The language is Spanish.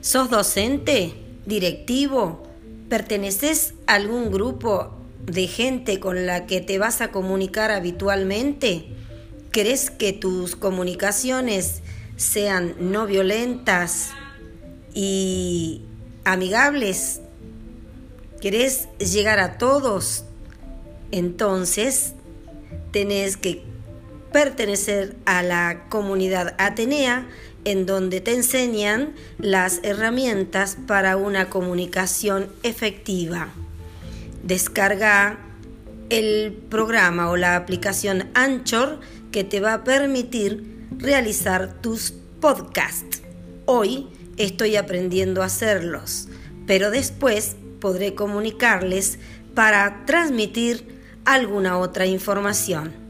¿Sos docente? ¿Directivo? ¿Perteneces a algún grupo de gente con la que te vas a comunicar habitualmente? ¿Crees que tus comunicaciones sean no violentas y amigables? ¿Querés llegar a todos? Entonces, tenés que pertenecer a la comunidad Atenea, en donde te enseñan las herramientas para una comunicación efectiva. Descarga el programa o la aplicación Anchor que te va a permitir realizar tus podcasts. Hoy estoy aprendiendo a hacerlos, pero después podré comunicarles para transmitir alguna otra información.